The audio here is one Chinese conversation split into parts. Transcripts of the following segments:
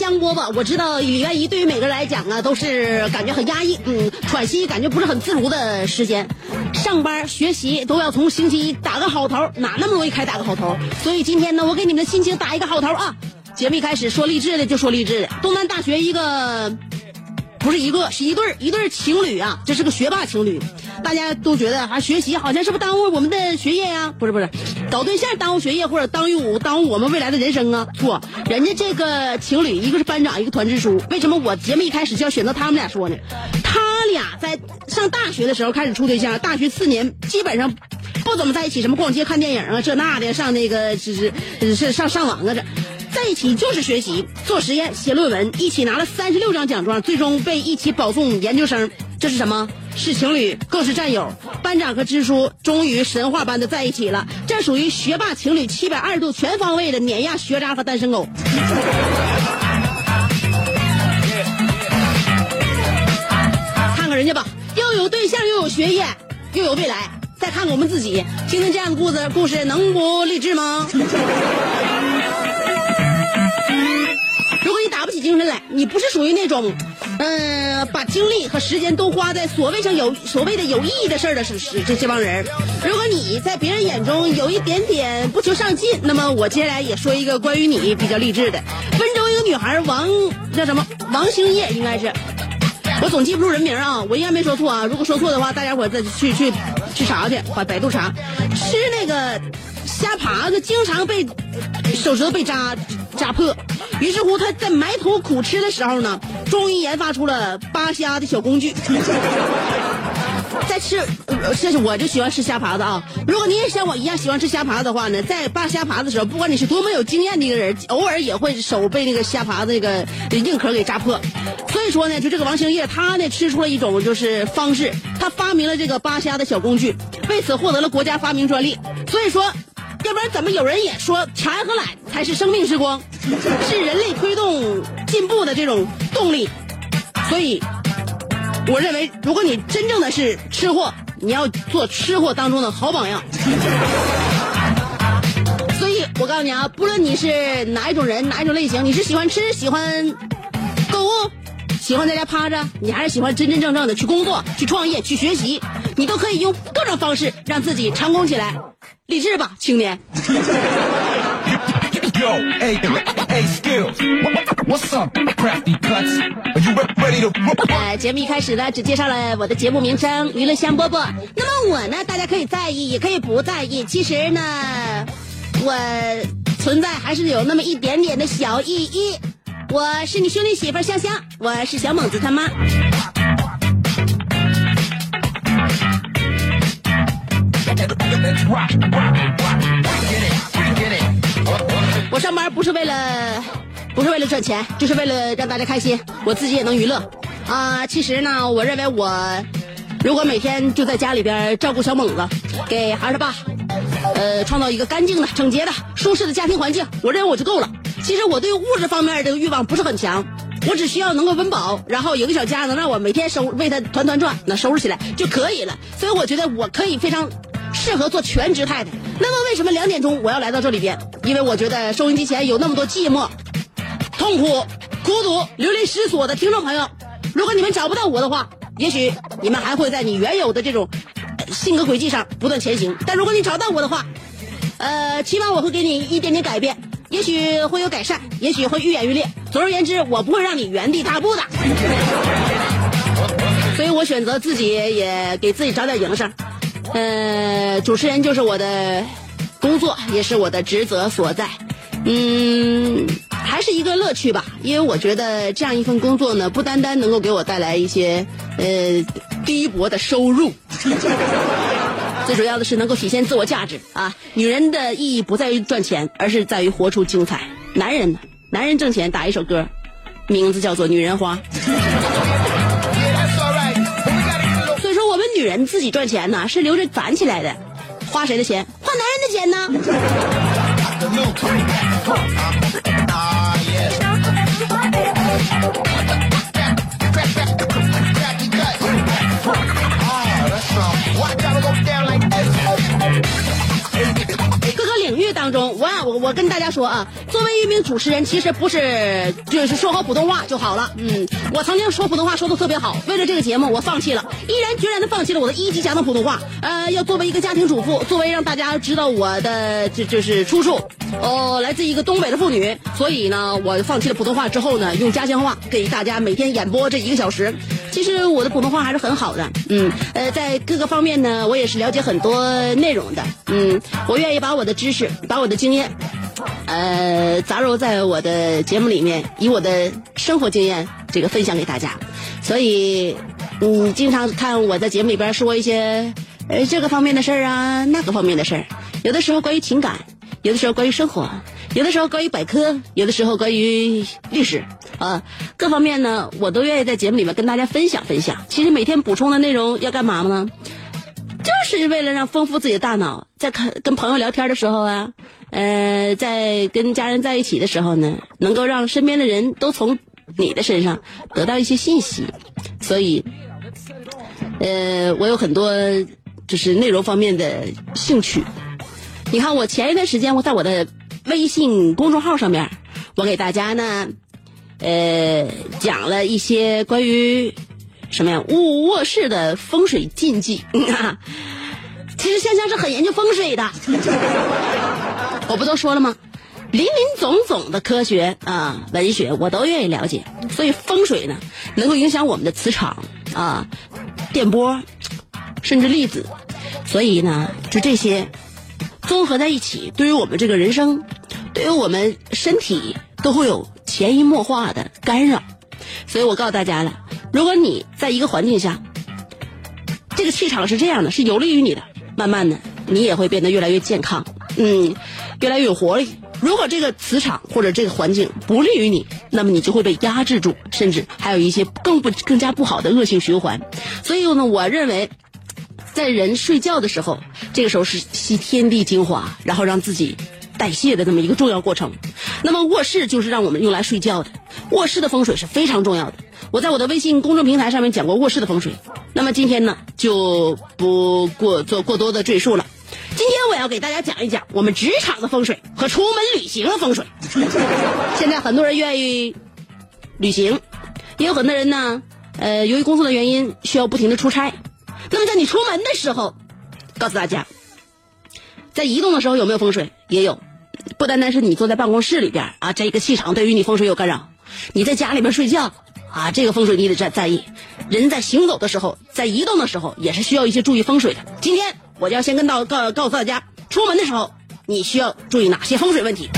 香饽饽。我知道礼拜一对于每个人来讲啊，都是感觉很压抑，嗯，喘息感觉不是很自如的时间。上班学习都要从星期一打个好头，哪那么容易开打个好头？所以今天呢，我给你们的心情打一个好头啊！节目一开始说励志的就说励志的，东南大学一个不是一个，是一对儿一对儿情侣啊，这是个学霸情侣。大家都觉得啊，学习好像是不耽误我们的学业呀、不是不是，搞对象耽误学业或者耽误耽误我们未来的人生啊？错，人家这个情侣一个是班长，一个团支书。为什么我节目一开始就要选择他们俩说呢？他俩在上大学的时候开始处对象，大学四年基本上不怎么在一起，什么逛街、看电影啊，这那的，上那个是是是上上网啊这。在一起就是学习、做实验、写论文，一起拿了三十六张奖状，最终被一起保送研究生。这是什么？是情侣，更是战友。班长和支书终于神话般的在一起了，这属于学霸情侣七百二十度全方位的碾压学渣和单身狗。看看人家吧，又有对象，又有学业，又有未来。再看看我们自己，听听这样的故事，故事能不励志吗？如果你打不起精神来，你不是属于那种，嗯、把精力和时间都花在所谓上有所谓的有意义的事儿的是是这这帮人。如果你在别人眼中有一点点不求上进，那么我接下来也说一个关于你比较励志的。温州一个女孩王叫什么王星叶应该是，我总记不住人名啊，我应该没说错啊。如果说错的话，大家伙再去去去查去，把百度查。吃那个虾爬子，经常被手指头被扎扎破。于是乎，他在埋头苦吃的时候呢，终于研发出了扒虾的小工具。在吃，呃这是我就喜欢吃虾爬子啊。如果你也像我一样喜欢吃虾爬子的话呢，在扒虾爬子的时候，不管你是多么有经验的一个人，偶尔也会手被那个虾爬子那个硬壳给扎破。所以说呢，就这个王星叶，他呢吃出了一种就是方式，他发明了这个扒虾的小工具，为此获得了国家发明专利。所以说，要不然怎么有人也说馋和懒才是生命之光，是人类推动进步的这种动力。所以，我认为，如果你真正的是吃货，你要做吃货当中的好榜样。所以我告诉你啊，不论你是哪一种人，哪一种类型，你是喜欢吃、喜欢购物、喜欢在家趴着，你还是喜欢真真正正的去工作、去创业、去学习，你都可以用各种方式让自己成功起来。励志吧，青年！Yo, hey, hey, skills. What's up, crafty cuts? Are you re- ready to rock rock? 呃，节目一开始呢，只介绍了我的节目名称《娱乐香饽饽》。那么我呢，大家可以在意，也可以不在意。其实呢，我存在还是有那么一点点的小意义。我是你兄弟媳妇香香，我是小猛子他妈。我上班不是为了，不是为了赚钱，就是为了让大家开心，我自己也能娱乐。啊、其实呢，我认为我如果每天就在家里边照顾小猛子，给孩儿他爸，呃，创造一个干净的、整洁的、舒适的家庭环境，我认为我就够了。其实我对物质方面的欲望不是很强，我只需要能够温饱，然后有个小家能让我每天收为他团团转，能收拾起来就可以了。所以我觉得我可以非常适合做全职太太。那么为什么两点钟我要来到这里边？因为我觉得收音机前有那么多寂寞，痛苦、孤独、流离失所的听众朋友，如果你们找不到我的话，也许你们还会在你原有的这种性格轨迹上不断前行。但如果你找到我的话，呃，起码我会给你一点点改变，也许会有改善，也许会愈演愈烈。总而言之，我不会让你原地踏步的。所以我选择自己也给自己找点营生。呃，主持人就是我的工作，也是我的职责所在。嗯，还是一个乐趣吧，因为我觉得这样一份工作呢，不单单能够给我带来一些呃低薄的收入。最主要的是能够体现自我价值啊！女人的意义不在于赚钱，而是在于活出精彩。男人呢？男人挣钱打一首歌，名字叫做《女人花》。女人自己赚钱呢，是留着攒起来的，花谁的钱？花男人的钱呢？我，跟大家说啊，作为一名主持人，其实不是就是说好普通话就好了。嗯，我曾经说普通话说的特别好，为了这个节目，我放弃了，毅然决然的放弃了我的一级讲的普通话。呃，要作为一个家庭主妇，作为让大家知道我的这就是出处，哦，来自一个东北的妇女，所以呢，我放弃了普通话之后呢，用家乡话给大家每天演播这一个小时。其实我的普通话还是很好的，嗯，呃，在各个方面呢，我也是了解很多内容的，嗯，我愿意把我的知识，把我的经验，呃，杂糅在我的节目里面，以我的生活经验这个分享给大家。所以，你经常看我在节目里边说一些，呃，这个方面的事儿啊，那个方面的事儿，有的时候关于情感，有的时候关于生活，有的时候关于百科，有的时候关于历史。啊，各方面呢，我都愿意在节目里面跟大家分享分享。其实每天补充的内容要干嘛呢？就是为了让丰富自己的大脑，在看跟朋友聊天的时候啊，呃，在跟家人在一起的时候呢，能够让身边的人都从你的身上得到一些信息。所以，呃，我有很多就是内容方面的兴趣。你看，我前一段时间我在我的微信公众号上面，我给大家呢。呃，讲了一些关于什么呀卧卧室的风水禁忌。其实香香是很研究风水的，我不都说了吗？林林总总的科学啊、文学我都愿意了解，所以风水呢，能够影响我们的磁场啊、电波，甚至粒子。所以呢，就这些综合在一起，对于我们这个人生，对于我们身体都会有。潜移默化的干扰，所以我告诉大家了，如果你在一个环境下，这个气场是这样的，是有利于你的，慢慢的你也会变得越来越健康，嗯，越来越有活力。如果这个磁场或者这个环境不利于你，那么你就会被压制住，甚至还有一些更不更加不好的恶性循环。所以呢，我认为，在人睡觉的时候，这个时候是吸天地精华，然后让自己。代谢的这么一个重要过程，那么卧室就是让我们用来睡觉的。卧室的风水是非常重要的。我在我的微信公众平台上面讲过卧室的风水，那么今天呢就不过做过多的赘述了。今天我要给大家讲一讲我们职场的风水和出门旅行的风水。现在很多人愿意旅行，也有很多人呢，呃，由于工作的原因需要不停的出差。那么在你出门的时候，告诉大家，在移动的时候有没有风水？也有。不单单是你坐在办公室里边啊，这个气场对于你风水有干扰。你在家里边睡觉啊，这个风水你得在在意。人在行走的时候，在移动的时候，也是需要一些注意风水的。今天我就要先跟到告告诉大家，出门的时候你需要注意哪些风水问题。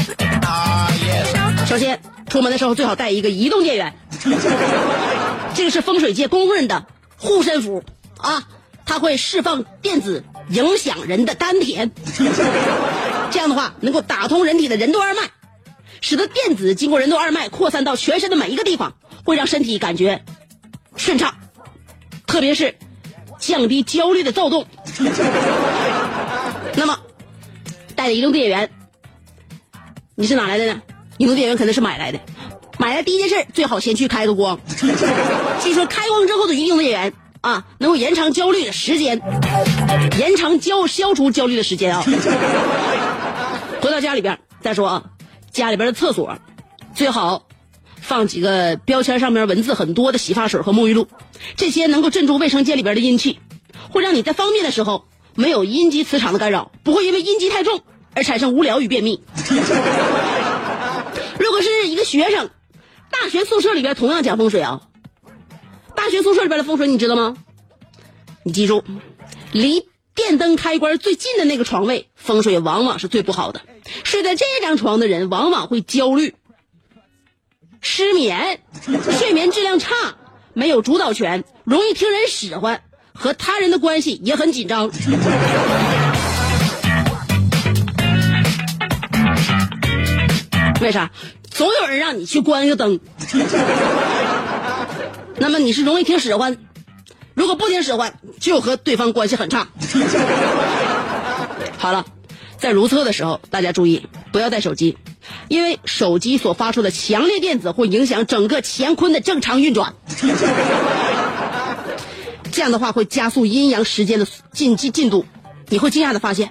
首先，出门的时候最好带一个移动电源，这个是风水界公认的护身符啊，它会释放电子，影响人的丹田。这样的话，能够打通人体的任督二脉，使得电子经过任督二脉扩散到全身的每一个地方，会让身体感觉顺畅，特别是降低焦虑的躁动。那么，带着移动电源，你是哪来的呢？移动电源肯定是买来的。买来第一件事最好先去开个光。据说开光之后的移动电源啊，能够延长焦虑的时间，延长焦消除焦虑的时间啊。回到家里边再说啊，家里边的厕所最好放几个标签上面文字很多的洗发水和沐浴露，这些能够镇住卫生间里边的阴气，会让你在方便的时候没有阴极磁场的干扰，不会因为阴极太重而产生无聊与便秘。如果是一个学生，大学宿舍里边同样讲风水啊，大学宿舍里边的风水你知道吗？你记住，离电灯开关最近的那个床位风水往往是最不好的，睡在这张床的人往往会焦虑、失眠、睡眠质量差、没有主导权、容易听人使唤，和他人的关系也很紧张。为啥？总有人让你去关一个灯，那么你是容易听使唤，如果不听使唤，就和对方关系很差。好了，在如厕的时候，大家注意不要带手机，因为手机所发出的强烈电子会影响整个乾坤的正常运转。这样的话会加速阴阳时间的进进进度，你会惊讶的发现。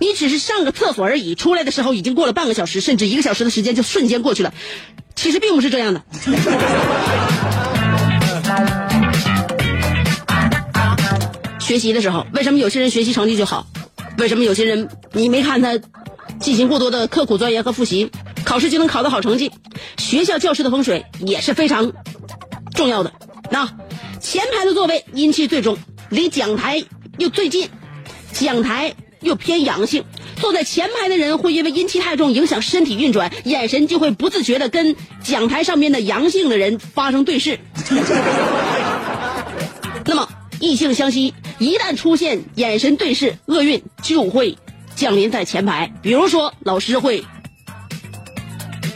你只是上个厕所而已，出来的时候已经过了半个小时，甚至一个小时的时间就瞬间过去了。其实并不是这样的。学习的时候，为什么有些人学习成绩就好？为什么有些人你没看他进行过多的刻苦钻研和复习，考试就能考到好成绩？学校教室的风水也是非常重要的。那前排的座位阴气最重，离讲台又最近，讲台。又偏阳性，坐在前排的人会因为阴气太重影响身体运转，眼神就会不自觉的跟讲台上面的阳性的人发生对视。那么异性相吸，一旦出现眼神对视，厄运就会降临在前排。比如说，老师会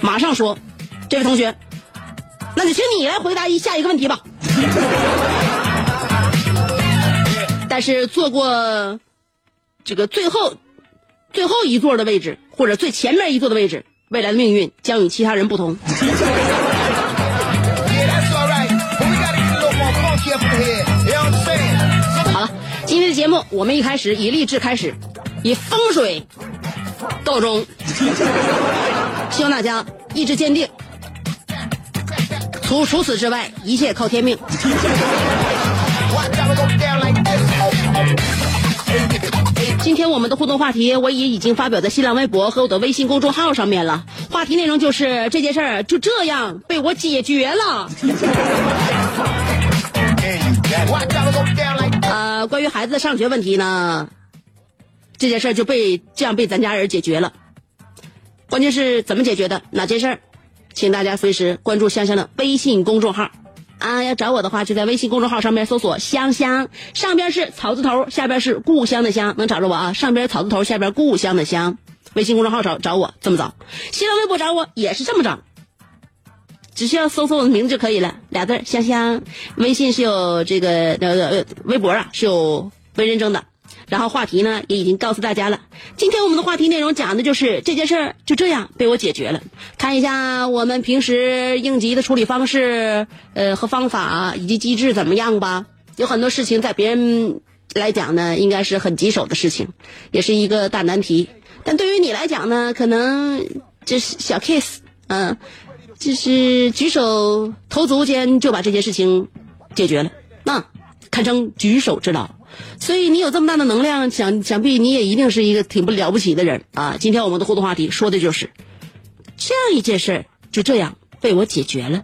马上说：“这位同学，那就请你来回答一下一个问题吧。”但是做过。这个最后，最后一座的位置，或者最前面一座的位置，未来的命运将与其他人不同。节目我们一开始以励志开始，以风水告终，希望大家意志坚定。除除此之外，一切靠天命。今天我们的互动话题我也已经发表在新浪微博和我的微信公众号上面了。话题内容就是这件事儿就这样被我解决了。关于孩子上学问题呢，这件事儿就被这样被咱家人解决了。关键是怎么解决的？哪件事儿？请大家随时关注香香的微信公众号。啊，要找我的话，就在微信公众号上面搜索“香香”，上边是草字头，下边是故乡的乡，能找着我啊。上边草字头，下边故乡的乡，微信公众号找找我这么找，新浪微博找我也是这么找，只需要搜索我的名字就可以了，俩字香香。微信是有这个呃微博啊是有微认证的。然后话题呢也已经告诉大家了。今天我们的话题内容讲的就是这件事儿就这样被我解决了。看一下我们平时应急的处理方式，呃和方法以及机制怎么样吧。有很多事情在别人来讲呢，应该是很棘手的事情，也是一个大难题。但对于你来讲呢，可能就是小 case，嗯，就是举手投足间就把这件事情解决了，那堪称举手之劳。所以你有这么大的能量，想想必你也一定是一个挺不了不起的人啊！今天我们的互动话题说的就是这样一件事儿，就这样被我解决了。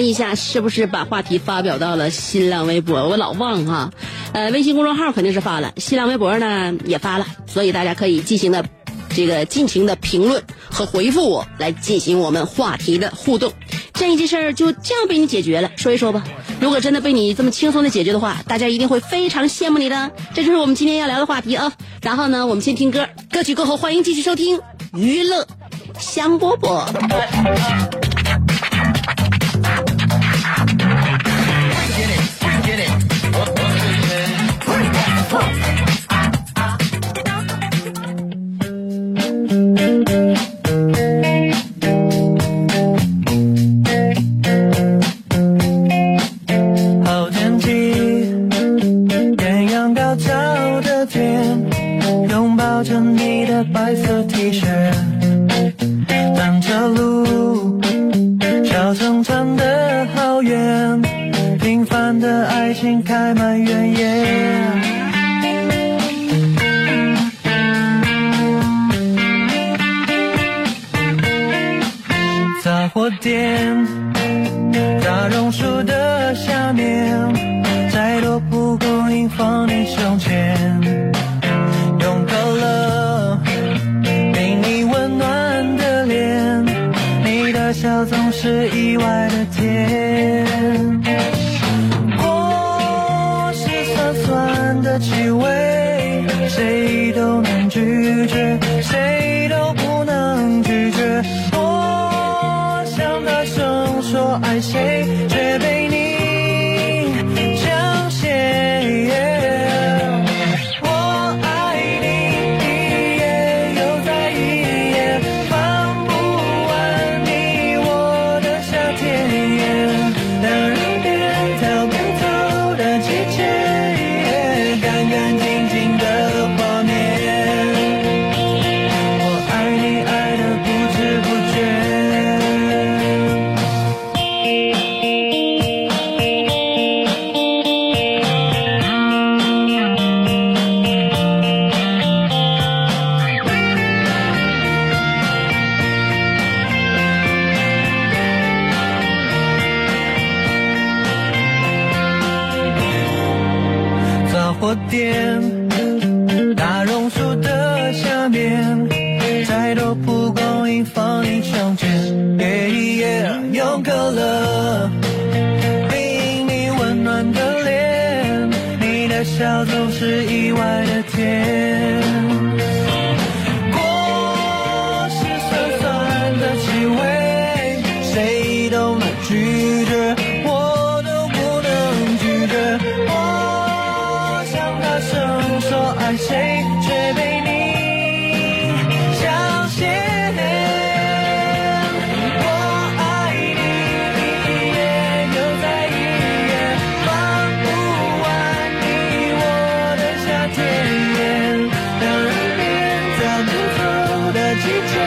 问一下是不是把话题发表到了新浪微博？我老忘哈，呃，微信公众号肯定是发了，新浪微博呢也发了，所以大家可以进行的这个尽情的评论和回复我，来进行我们话题的互动。这一件事儿就这样被你解决了，说一说吧。如果真的被你这么轻松的解决的话，大家一定会非常羡慕你的。这就是我们今天要聊的话题啊。然后呢，我们先听歌，歌曲过后欢迎继续收听娱乐香饽饽。般的爱情开满原野。杂货店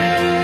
季节，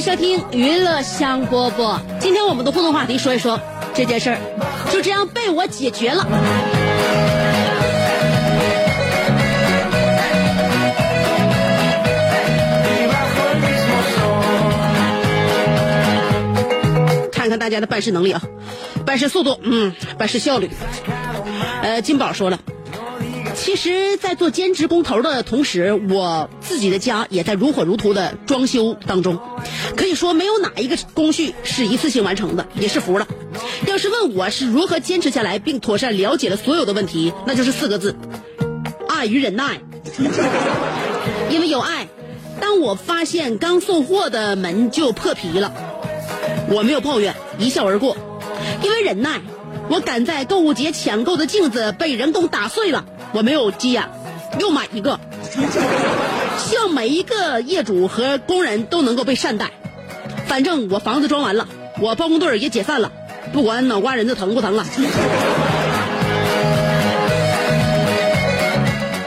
收听娱乐香饽饽。今天我们的互动话题说一说，这件事儿就这样被我解决了。看看大家的办事能力啊，办事速度，嗯，办事效率。呃，金宝说了，其实，在做兼职工头的同时，我自己的家也在如火如荼的装修当中。可以说，没有哪一个工序是一次性完成的，也是服了。要是问我是如何坚持下来，并妥善了解了所有的问题，那就是四个字：爱与忍耐。因为有爱，当我发现刚送货的门就破皮了。我没有抱怨，一笑而过。因为忍耐，我赶在购物节抢购的镜子被人工打碎了，我没有急眼，又买一个。希望每一个业主和工人都能够被善待。反正我房子装完了，我包工队也解散了，不管脑瓜仁子疼不疼啊。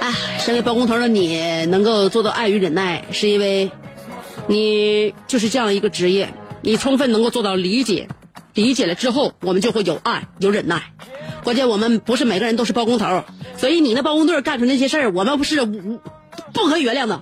哎，身为包工头的你能够做到爱与忍耐，是因为你就是这样一个职业。你充分能够做到理解，理解了之后，我们就会有爱，有忍耐。关键我们不是每个人都是包工头，所以你那包工队干出那些事儿，我们不是无不可原谅的。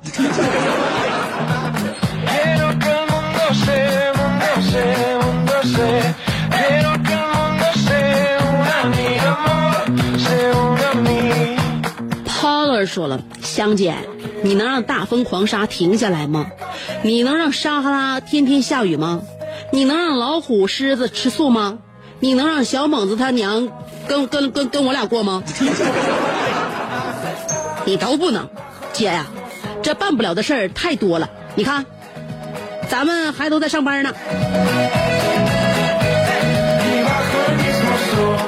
Paul 说了，香姐，你能让大风狂沙停下来吗？你能让撒哈拉天天下雨吗？你能让老虎、狮子吃素吗？你能让小猛子他娘跟跟跟跟我俩过吗？你都不能，姐呀，这办不了的事儿太多了。你看，咱们还都在上班呢。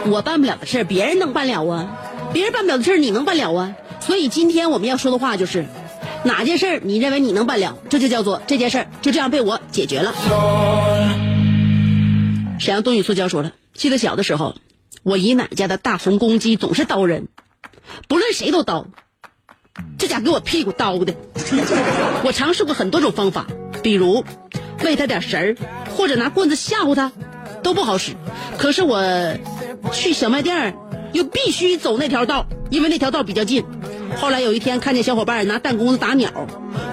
我办不了的事儿，别人能办了啊。别人办不了的事儿，你能办了啊。所以今天我们要说的话就是，哪件事你认为你能办了，这就叫做这件事就这样被我解决了。沈阳东宇塑胶说了，记得小的时候，我姨奶家的大红公鸡总是叨人，不论谁都叨，这家给我屁股叨的。我尝试过很多种方法，比如喂它点食儿，或者拿棍子吓唬它，都不好使。可是我去小卖店又必须走那条道，因为那条道比较近。后来有一天看见小伙伴拿弹弓子打鸟，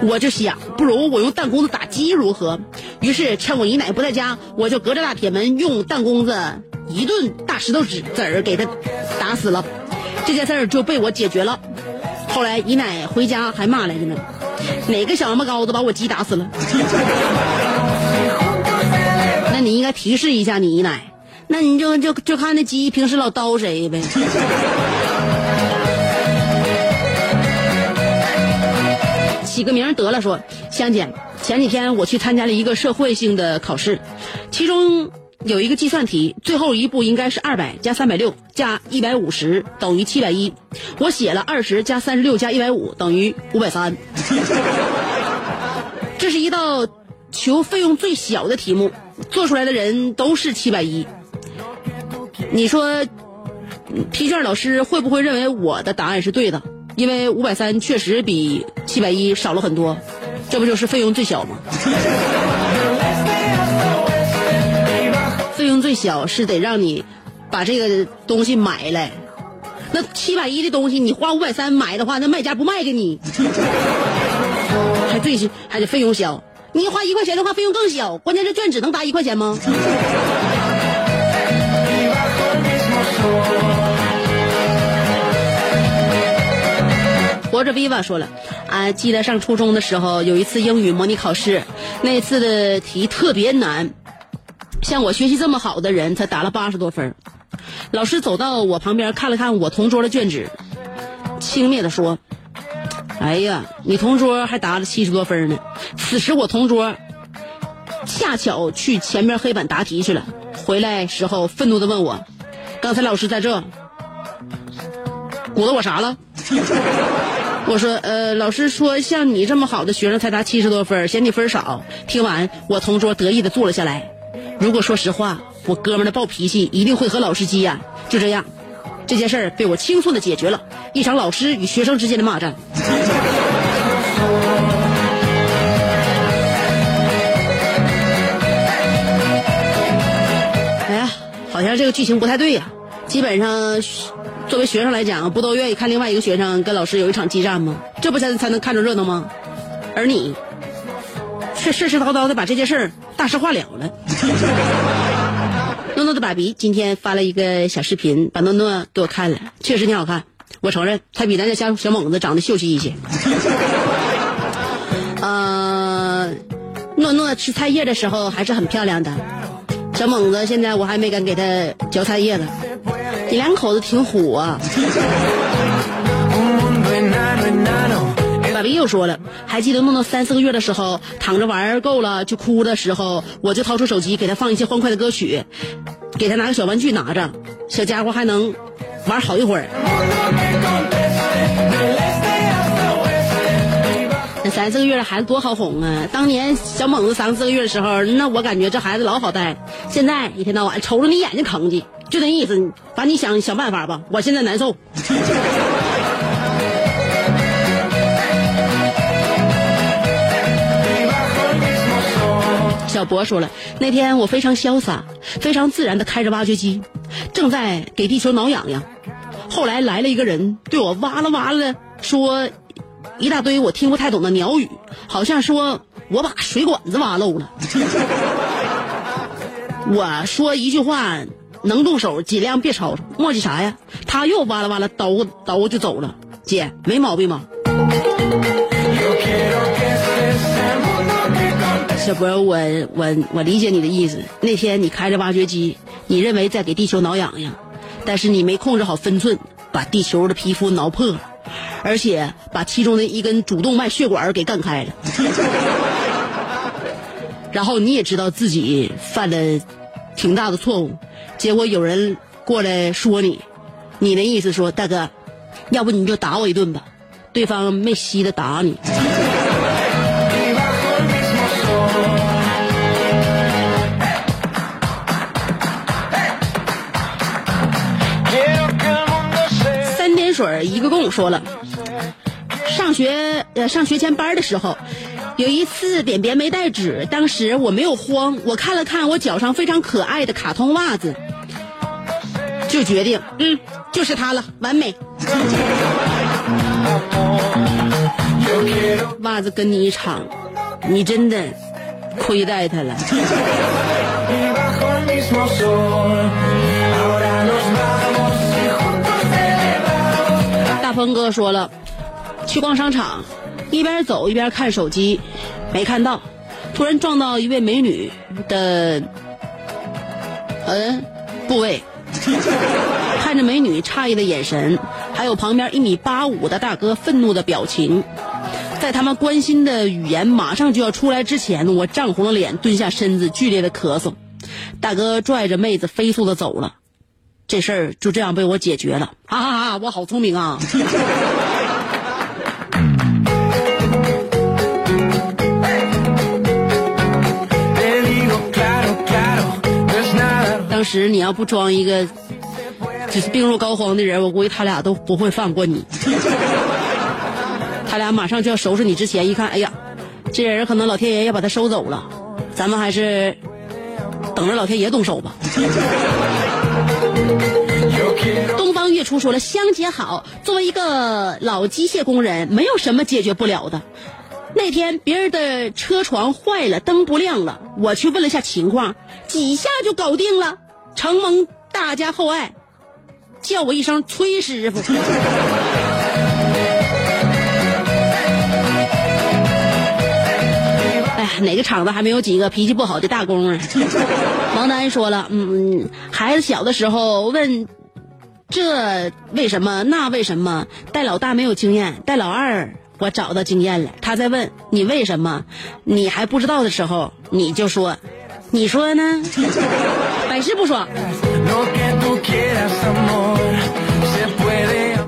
我就想，不如我用弹弓子打鸡如何？于是趁我姨奶不在家，我就隔着大铁门用弹弓子一顿大石头子子儿给他打死了，这件事儿就被我解决了。后来姨奶回家还骂来着呢，哪个小王八羔子把我鸡打死了？那你应该提示一下你姨奶，那你就就就看那鸡平时老叨谁呗。起个名得了，说香姐，前几天我去参加了一个社会性的考试，其中有一个计算题，最后一步应该是二百加三百六加一百五十等于七百一，我写了二十加三十六加一百五等于五百三，这是一道求费用最小的题目，做出来的人都是七百一，你说批卷老师会不会认为我的答案是对的？因为五百三确实比七百一少了很多，这不就是费用最小吗？费用最小是得让你把这个东西买来，那七百一的东西你花五百三买的话，那卖家不卖给你，还最还得费用小。你花一块钱的话，费用更小。关键这卷只能答一块钱吗？活着 viva 说了，啊，记得上初中的时候有一次英语模拟考试，那次的题特别难，像我学习这么好的人才答了八十多分。老师走到我旁边看了看我同桌的卷纸，轻蔑的说：“哎呀，你同桌还答了七十多分呢。”此时我同桌恰巧去前面黑板答题去了，回来时候愤怒的问我：“刚才老师在这，鼓捣我啥了？” 我说，呃，老师说像你这么好的学生才答七十多分，嫌你分少。听完，我同桌得意的坐了下来。如果说实话，我哥们的暴脾气一定会和老师急眼。就这样，这件事儿被我轻松的解决了，一场老师与学生之间的骂战。哎呀，好像这个剧情不太对呀、基本上，作为学生来讲，不都愿意看另外一个学生跟老师有一场激战吗？这不才才能看着热闹吗？而你，却世世叨叨的把这件事儿大事化了了。诺诺的爸比今天发了一个小视频，把诺诺给我看了，确实挺好看。我承认，他比咱家小小猛子长得秀气一些。呃，诺诺吃菜叶的时候还是很漂亮的。小猛子现在我还没敢给他嚼菜叶子，你两口子挺虎啊。爸比又说了，还记得弄到三四个月的时候，躺着玩够了就哭的时候，我就掏出手机给他放一些欢快的歌曲，给他拿个小玩具拿着，小家伙还能玩好一会儿。那三四个月的孩子多好哄啊！当年小猛子三四个月的时候，那我感觉这孩子老好带。现在一天到晚瞅着你眼睛吭叽，就那意思，把你想想办法吧。我现在难受。小博说了，那天我非常潇洒、非常自然的开着挖掘机，正在给地球挠痒痒。后来来了一个人，对我哇啦哇啦说一大堆我听不太懂的鸟语，好像说我把水管子挖漏了。我说一句话，能动手尽量别吵吵，磨叽啥呀？他又哇啦哇啦叨叨就走了。姐，没毛病吧？小博，我我我理解你的意思。那天你开着挖掘机，你认为在给地球挠痒痒，但是你没控制好分寸，把地球的皮肤挠破了，而且把其中的一根主动脉血管给干开了。然后你也知道自己犯了挺大的错误，结果有人过来说你，你的意思说大哥，要不你就打我一顿吧。对方没稀的打你。水一个跟我说了，上学呃上学前班的时候，有一次点别没带纸，当时我没有慌，我看了看我脚上非常可爱的卡通袜子，就决定嗯就是它了，完美。袜子跟你一场，你真的亏待他了。峰哥说了，去逛商场，一边走一边看手机，没看到，突然撞到一位美女的，嗯，部位，看着美女诧异的眼神，还有旁边一米八五的大哥愤怒的表情，在他们关心的语言马上就要出来之前，我涨红了脸，蹲下身子，剧烈的咳嗽。大哥拽着妹子飞速的走了，这事儿就这样被我解决了。哈哈哈，我好聪明啊！当时你要不装一个就是病入膏肓的人，我估计他俩都不会放过你。他俩马上就要收拾你之前，一看，哎呀，这人可能老天爷要把他收走了，咱们还是等着老天爷动手吧。东方月初说了，香姐好，作为一个老机械工人，没有什么解决不了的。那天别人的车床坏了，灯不亮了，我去问了下情况，几下就搞定了，承蒙大家厚爱，叫我一声崔师傅。哪个厂子还没有几个脾气不好的大工啊？王丹说了，嗯，孩子小的时候问，这为什么那为什么？带老大没有经验，带老二我找到经验了。他在问你为什么，你还不知道的时候，你就说，你说呢？百试不爽。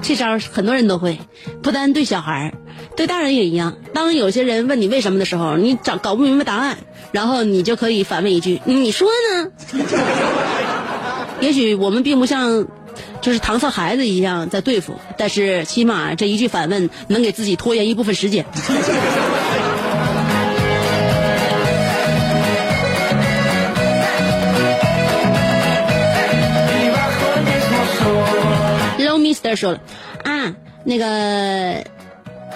这招很多人都会，不单对小孩，对大人也一样。当有些人问你为什么的时候，你找搞不明白答案，然后你就可以反问一句：“你说呢？” 也许我们并不像，就是搪塞孩子一样在对付，但是起码这一句反问能给自己拖延一部分时间。儿说了啊，那个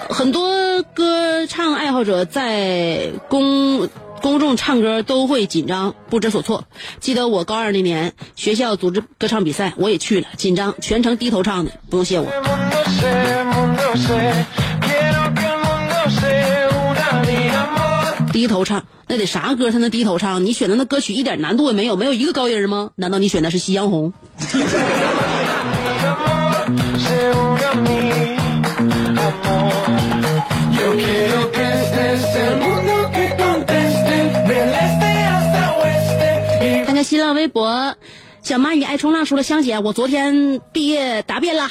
很多歌唱爱好者在公公众唱歌都会紧张不知所措。记得我高二那年学校组织歌唱比赛，我也去了，紧张全程低头唱的，不用谢我。低头唱，那得啥歌才能低头唱？你选的那歌曲一点难度也没有，没有一个高音吗？难道你选的是《夕阳红》？看看新浪微博，小蚂蚁爱冲浪说了：“香姐，我昨天毕业答辩了，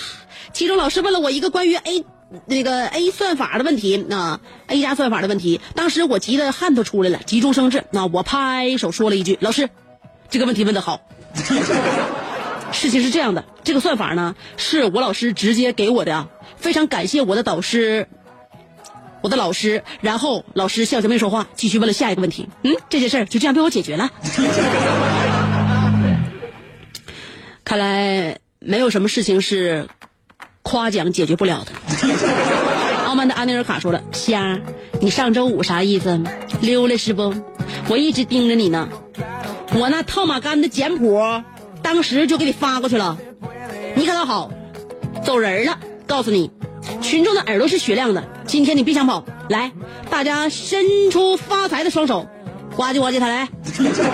其中老师问了我一个关于 A 那个 A 算法的问题啊，A 加算法的问题。当时我急得汗都出来了，急中生智，那我拍手说了一句：老师，这个问题问得好。事情是这样的，这个算法呢是我老师直接给我的，非常感谢我的导师。”我的老师，然后老师笑笑没说话，继续问了下一个问题。嗯，这件事就这样被我解决了。看来没有什么事情是夸奖解决不了的。傲慢的阿内尔卡说了：“虾，你上周五啥意思？溜了是不？我一直盯着你呢。我那套马杆的简谱，当时就给你发过去了。你可倒好，走人了。告诉你。”群众的耳朵是雪亮的，今天你别想跑！来，大家伸出发财的双手，呱唧呱唧他来。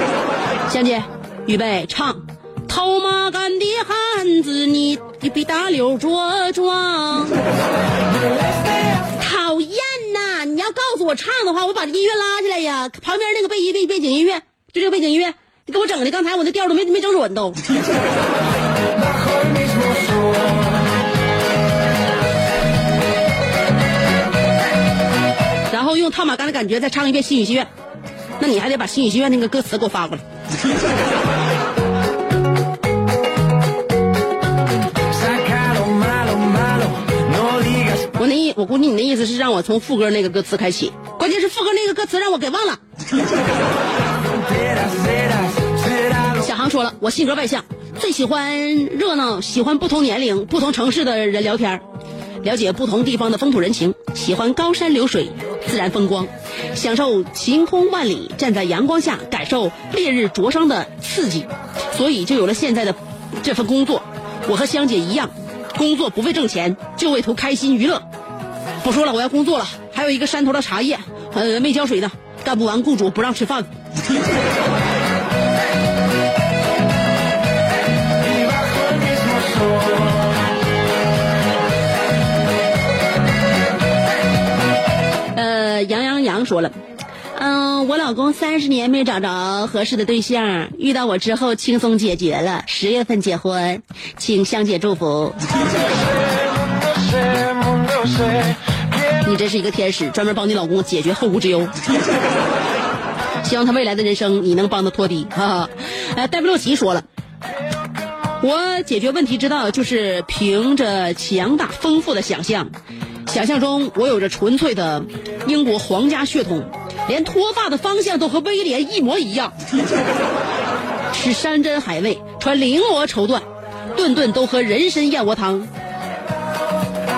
香姐，预备唱。套马杆的汉子，你你比大溜着装。讨厌呐！你要告诉我唱的话，我把音乐拉起来呀。旁边那个背音背背景音乐，就这个背景音乐，你给我整的，刚才我那调都没没整准都。然后用套马杆的感觉再唱一遍《心语心愿》，那你还得把《心语心愿》那个歌词给我发过来。我那意，我估计你的意思是让我从副歌那个歌词开启，关键是副歌那个歌词让我给忘了。小航说了，我性格外向，最喜欢热闹，喜欢不同年龄、不同城市的人聊天。了解不同地方的风土人情，喜欢高山流水、自然风光，享受晴空万里，站在阳光下感受烈日灼伤的刺激，所以就有了现在的这份工作。我和香姐一样，工作不为挣钱，就为图开心娱乐。不说了，我要工作了。还有一个山头的茶叶，呃，没浇水呢，干不完，雇主不让吃饭。说了，嗯，我老公三十年没找着合适的对象，遇到我之后轻松解决了，十月份结婚，请香姐祝福。你真是一个天使，专门帮你老公解决后顾之忧。希望他未来的人生你能帮他托底。哈哈，呃，戴布洛奇说了，我解决问题之道就是凭着强大丰富的想象。想象中，我有着纯粹的英国皇家血统，连脱发的方向都和威廉一模一样。吃山珍海味，穿绫罗绸缎，顿顿都喝人参燕窝汤。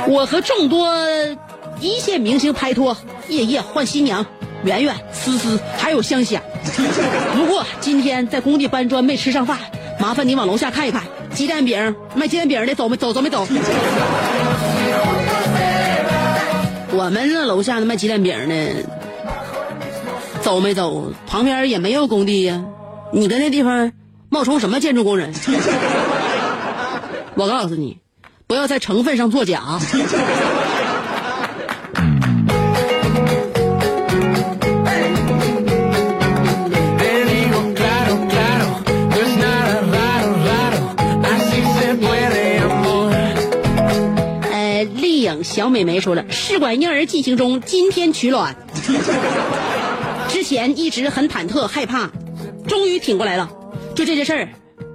我和众多一线明星拍拖，夜夜换新娘，圆圆、思思还有香香。不过今天在工地搬砖没吃上饭，麻烦你往楼下看一看，鸡蛋饼卖鸡蛋饼的走没走？走没走？我们那楼下那卖鸡蛋饼的，走没走？旁边也没有工地呀。你跟那地方冒充什么建筑工人？我告诉你，不要在成分上作假。小美眉说了，试管婴儿进行中，今天取卵。之前一直很忐忑害怕，终于挺过来了。就这件事儿，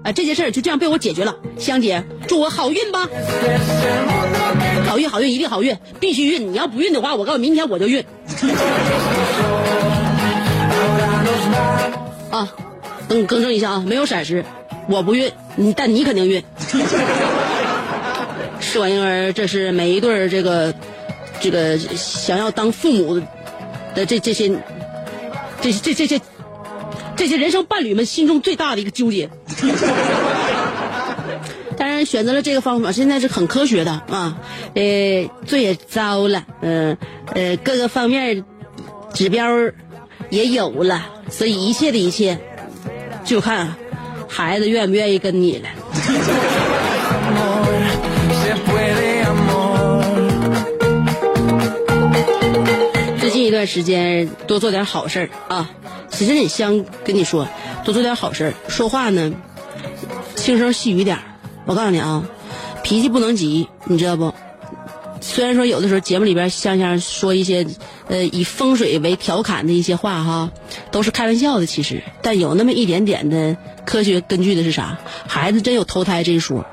啊，这件事儿就这样被我解决了。香姐，祝我好运吧！好运，好运，一定好运，必须运！你要不运的话，我告诉你，明天我就运。啊，等，更正一下啊，没有闪失，我不运，但你肯定运。试管婴儿，这是每一对这个这个想要当父母的这这些这这这这这些人生伴侣们心中最大的一个纠结。当然，选择了这个方法，现在是很科学的啊。呃，罪也遭了，嗯呃各个方面指标也有了，所以一切的一切，就看孩子愿不愿意跟你了。段时间多做点好事啊！其实也想跟你说，多做点好事，说话呢轻声细语点我告诉你啊，脾气不能急，你知道不？虽然说有的时候节目里边香香说一些呃以风水为调侃的一些话哈，都是开玩笑的，其实，但有那么一点点的科学根据的是啥？孩子真有投胎这一说。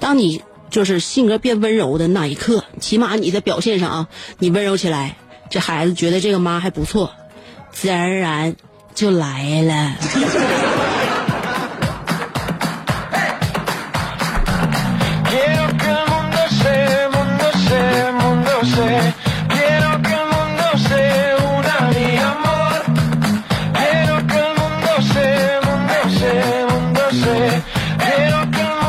当你就是性格变温柔的那一刻，起码你在表现上啊，你温柔起来，这孩子觉得这个妈还不错，自然而然就来了。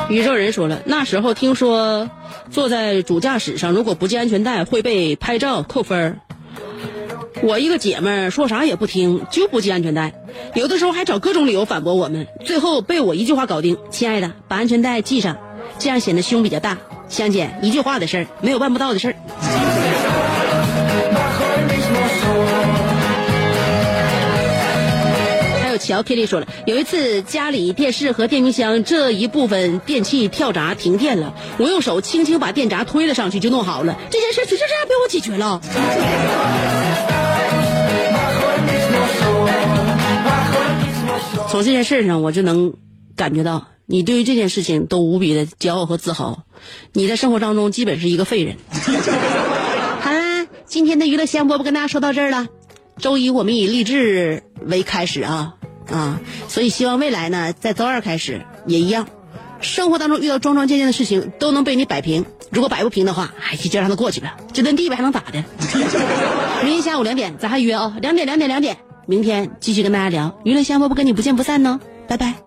宇宙人说了，那时候听说坐在主驾驶上，如果不系安全带会被拍照扣分儿。我一个姐们儿说啥也不听，就不系安全带，有的时候还找各种理由反驳我们，最后被我一句话搞定。亲爱的，把安全带系上，这样显得胸比较大。香姐，一句话的事儿，没有办不到的事儿。还有乔 Kitty 说了，有一次家里电视和电冰箱这一部分电器跳闸停电了，我用手轻轻把电闸推了上去就弄好了，这件事就这样被我解决了。从这件事上，我就能感觉到你对于这件事情都无比的骄傲和自豪。你在生活当中基本是一个废人。好啦，今天的娱乐香饽饽跟大家说到这儿了。周一我们以励志为开始啊啊，所以希望未来呢，在周二开始也一样，生活当中遇到桩桩件件的事情都能被你摆平。如果摆不平的话，哎，就让它过去吧，这顿地呗还能咋的？明天下午两点咱还约啊、两点两点两点，明天继续跟大家聊娱乐香饽饽，跟你不见不散呢，拜拜。